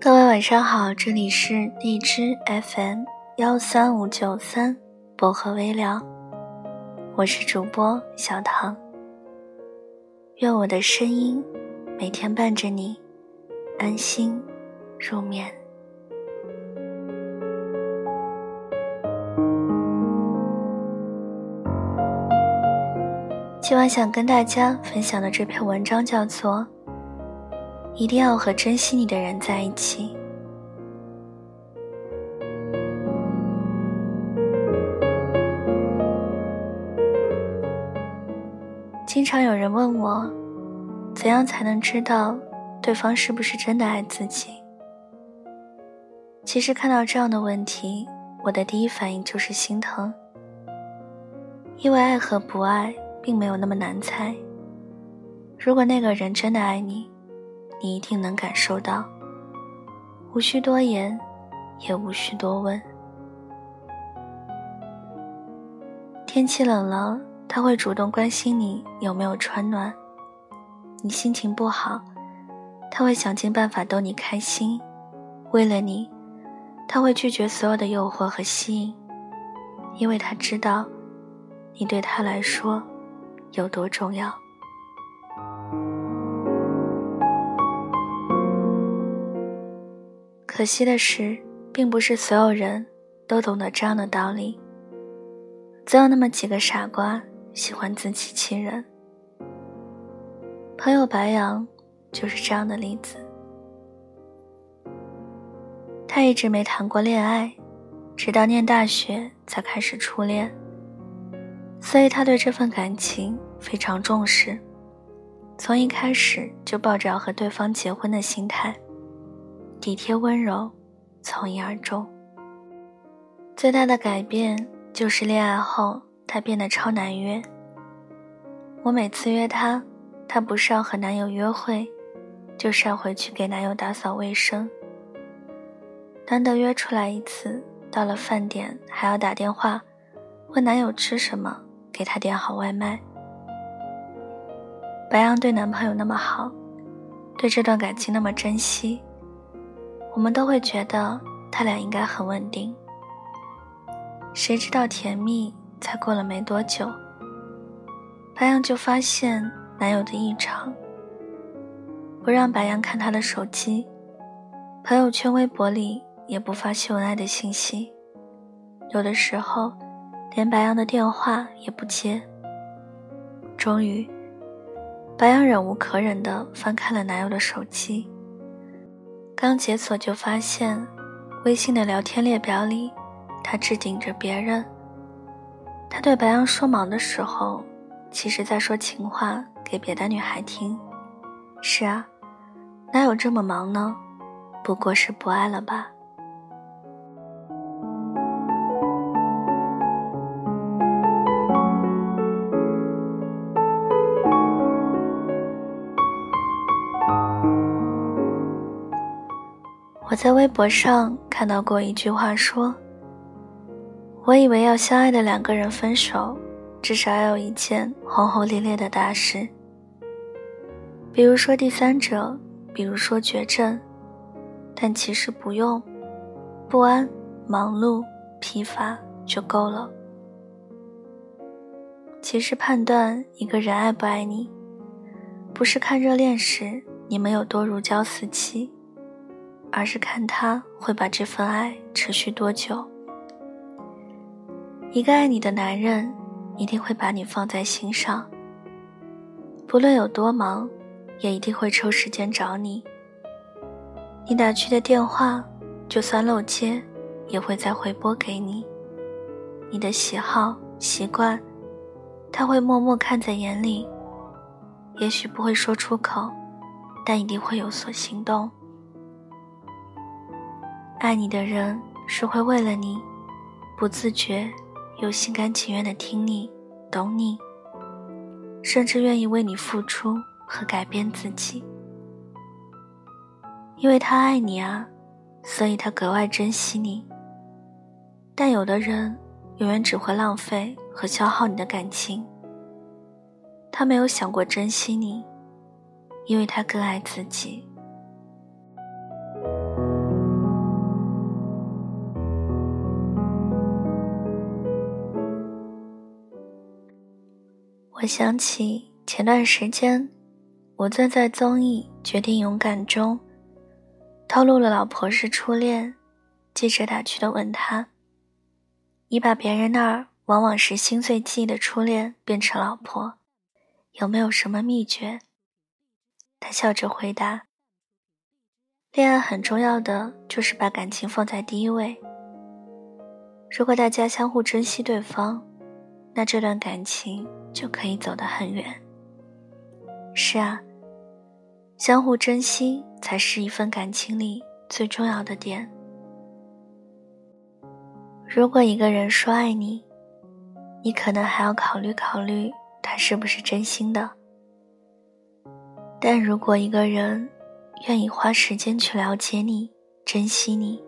各位晚上好，这里是荔枝 FM 幺三五九三薄荷微凉，我是主播小唐。愿我的声音每天伴着你安心入眠。今晚想跟大家分享的这篇文章叫做。一定要和珍惜你的人在一起。经常有人问我，怎样才能知道对方是不是真的爱自己？其实看到这样的问题，我的第一反应就是心疼，因为爱和不爱并没有那么难猜。如果那个人真的爱你，你一定能感受到，无需多言，也无需多问。天气冷了，他会主动关心你有没有穿暖；你心情不好，他会想尽办法逗你开心。为了你，他会拒绝所有的诱惑和吸引，因为他知道，你对他来说有多重要。可惜的是，并不是所有人都懂得这样的道理。总有那么几个傻瓜喜欢自欺欺人。朋友白羊就是这样的例子。他一直没谈过恋爱，直到念大学才开始初恋，所以他对这份感情非常重视，从一开始就抱着要和对方结婚的心态。体贴温柔，从一而终。最大的改变就是恋爱后，他变得超难约。我每次约他，他不是要和男友约会，就是要回去给男友打扫卫生。难得约出来一次，到了饭点还要打电话问男友吃什么，给他点好外卖。白羊对男朋友那么好，对这段感情那么珍惜。我们都会觉得他俩应该很稳定，谁知道甜蜜才过了没多久，白羊就发现男友的异常，不让白羊看他的手机，朋友圈、微博里也不发秀恩爱的信息，有的时候连白羊的电话也不接。终于，白羊忍无可忍地翻开了男友的手机。刚解锁就发现，微信的聊天列表里，他置顶着别人。他对白羊说忙的时候，其实在说情话给别的女孩听。是啊，哪有这么忙呢？不过是不爱了吧。我在微博上看到过一句话说：“我以为要相爱的两个人分手，至少要有一件轰轰烈烈的大事，比如说第三者，比如说绝症，但其实不用，不安、忙碌、疲乏就够了。其实判断一个人爱不爱你，不是看热恋时你们有多如胶似漆。”而是看他会把这份爱持续多久。一个爱你的男人，一定会把你放在心上。不论有多忙，也一定会抽时间找你。你打去的电话，就算漏接，也会再回拨给你。你的喜好习惯，他会默默看在眼里。也许不会说出口，但一定会有所行动。爱你的人是会为了你，不自觉又心甘情愿的听你、懂你，甚至愿意为你付出和改变自己。因为他爱你啊，所以他格外珍惜你。但有的人永远只会浪费和消耗你的感情。他没有想过珍惜你，因为他更爱自己。我想起前段时间，我坐在综艺《决定勇敢》中，透露了老婆是初恋，记者打趣的问他：“你把别人那儿往往是心碎记忆的初恋变成老婆，有没有什么秘诀？”他笑着回答：“恋爱很重要的就是把感情放在第一位。如果大家相互珍惜对方，那这段感情。”就可以走得很远。是啊，相互珍惜才是一份感情里最重要的点。如果一个人说爱你，你可能还要考虑考虑他是不是真心的。但如果一个人愿意花时间去了解你、珍惜你，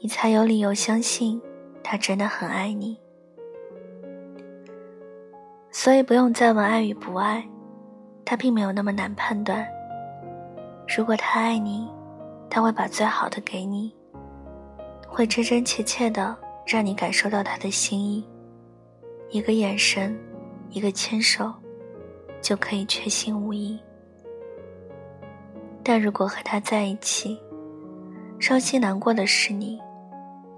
你才有理由相信他真的很爱你。所以不用再问爱与不爱，他并没有那么难判断。如果他爱你，他会把最好的给你，会真真切切的让你感受到他的心意。一个眼神，一个牵手，就可以确信无疑。但如果和他在一起，伤心难过的是你，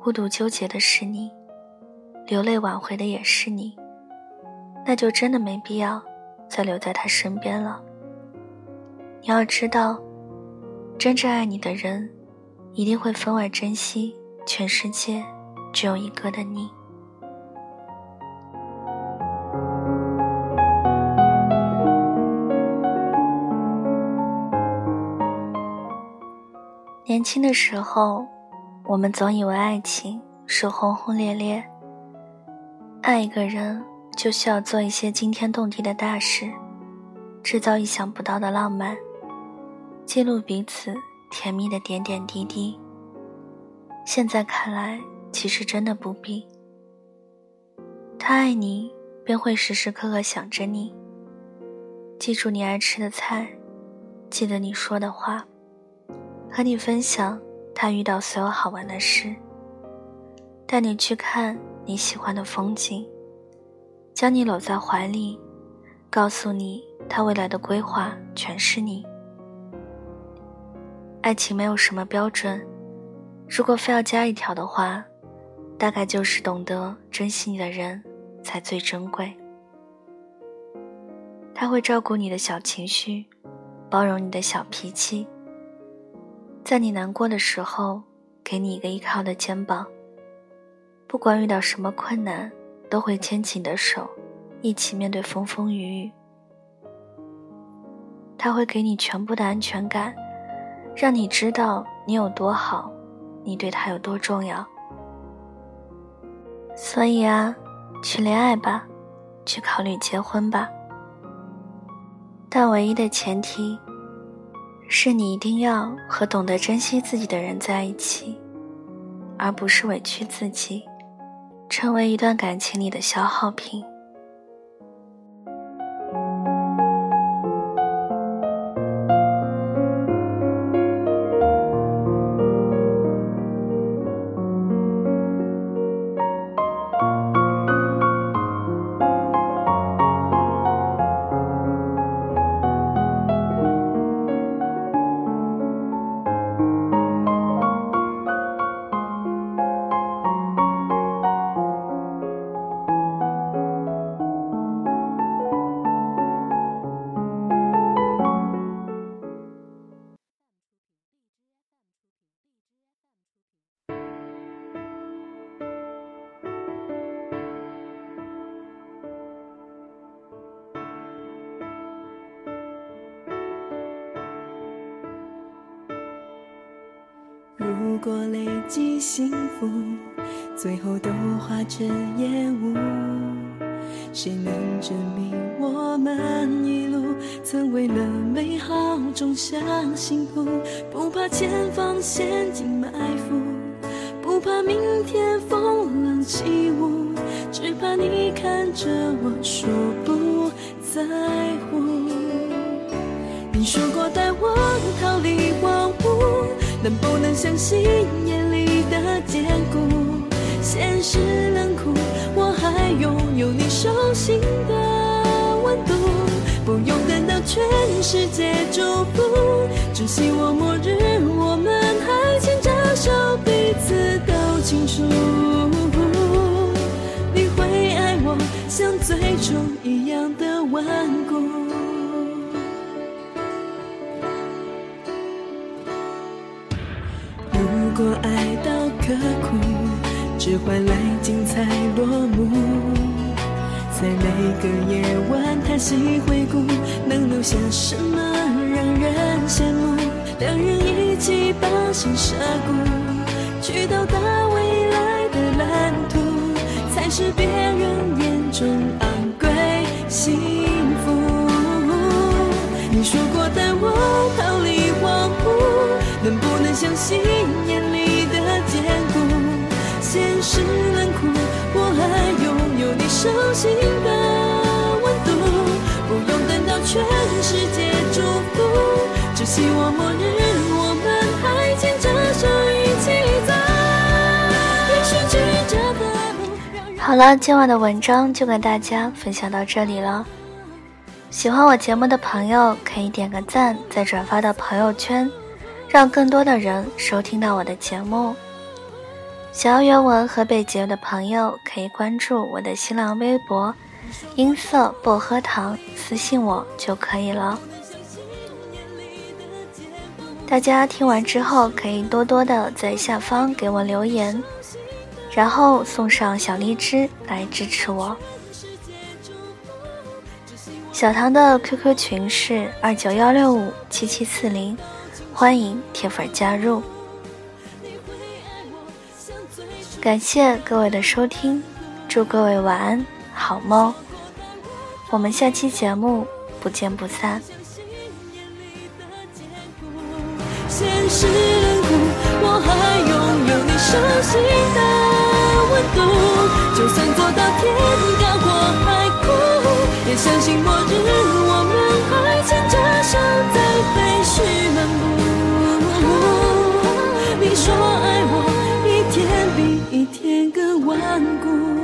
孤独纠结的是你，流泪挽回的也是你。那就真的没必要再留在他身边了。你要知道，真正爱你的人，一定会分外珍惜全世界只有一个的你。年轻的时候，我们总以为爱情是轰轰烈烈，爱一个人。就需要做一些惊天动地的大事，制造意想不到的浪漫，记录彼此甜蜜的点点滴滴。现在看来，其实真的不必。他爱你，便会时时刻刻想着你，记住你爱吃的菜，记得你说的话，和你分享他遇到所有好玩的事，带你去看你喜欢的风景。将你搂在怀里，告诉你他未来的规划全是你。爱情没有什么标准，如果非要加一条的话，大概就是懂得珍惜你的人才最珍贵。他会照顾你的小情绪，包容你的小脾气，在你难过的时候给你一个依靠的肩膀，不管遇到什么困难。都会牵起你的手，一起面对风风雨雨。他会给你全部的安全感，让你知道你有多好，你对他有多重要。所以啊，去恋爱吧，去考虑结婚吧。但唯一的前提，是你一定要和懂得珍惜自己的人在一起，而不是委屈自己。成为一段感情里的消耗品。果累积幸福，最后都化成烟雾，谁能证明我们一路曾为了美好种下幸福？不怕前方陷阱埋伏，不怕明天风浪起舞，只怕你看着我说不在乎。你说过带我逃离荒不能相信眼里的坚固？现实冷酷，我还拥有你手心的温度。不用等到全世界祝福，只希望末日我们还牵着手，彼此都清楚。你会爱我像最初一样的顽固。如果爱到刻骨，只换来精彩落幕。在每个夜晚叹息回顾，能留下什么让人羡慕？两人一起把心舍骨，去到达未来的蓝图，才是别人眼中昂贵幸福。你说过手心的温度。不用等到全世界祝福，只希望末日我们还牵着手一起走。好了，今晚的文章就跟大家分享到这里了。喜欢我节目的朋友可以点个赞，再转发到朋友圈，让更多的人收听到我的节目。想要原文和背景的朋友，可以关注我的新浪微博“音色薄荷糖”，私信我就可以了。大家听完之后，可以多多的在下方给我留言，然后送上小荔枝来支持我。小唐的 QQ 群是二九幺六五七七四零，欢迎铁粉加入。感谢各位的收听，祝各位晚安，好梦。我们下期节目不见不散。实，我还拥有你手心的温度。就算做到天高海，也相信末日我们牵着手在废墟漫步。你说。爱。万古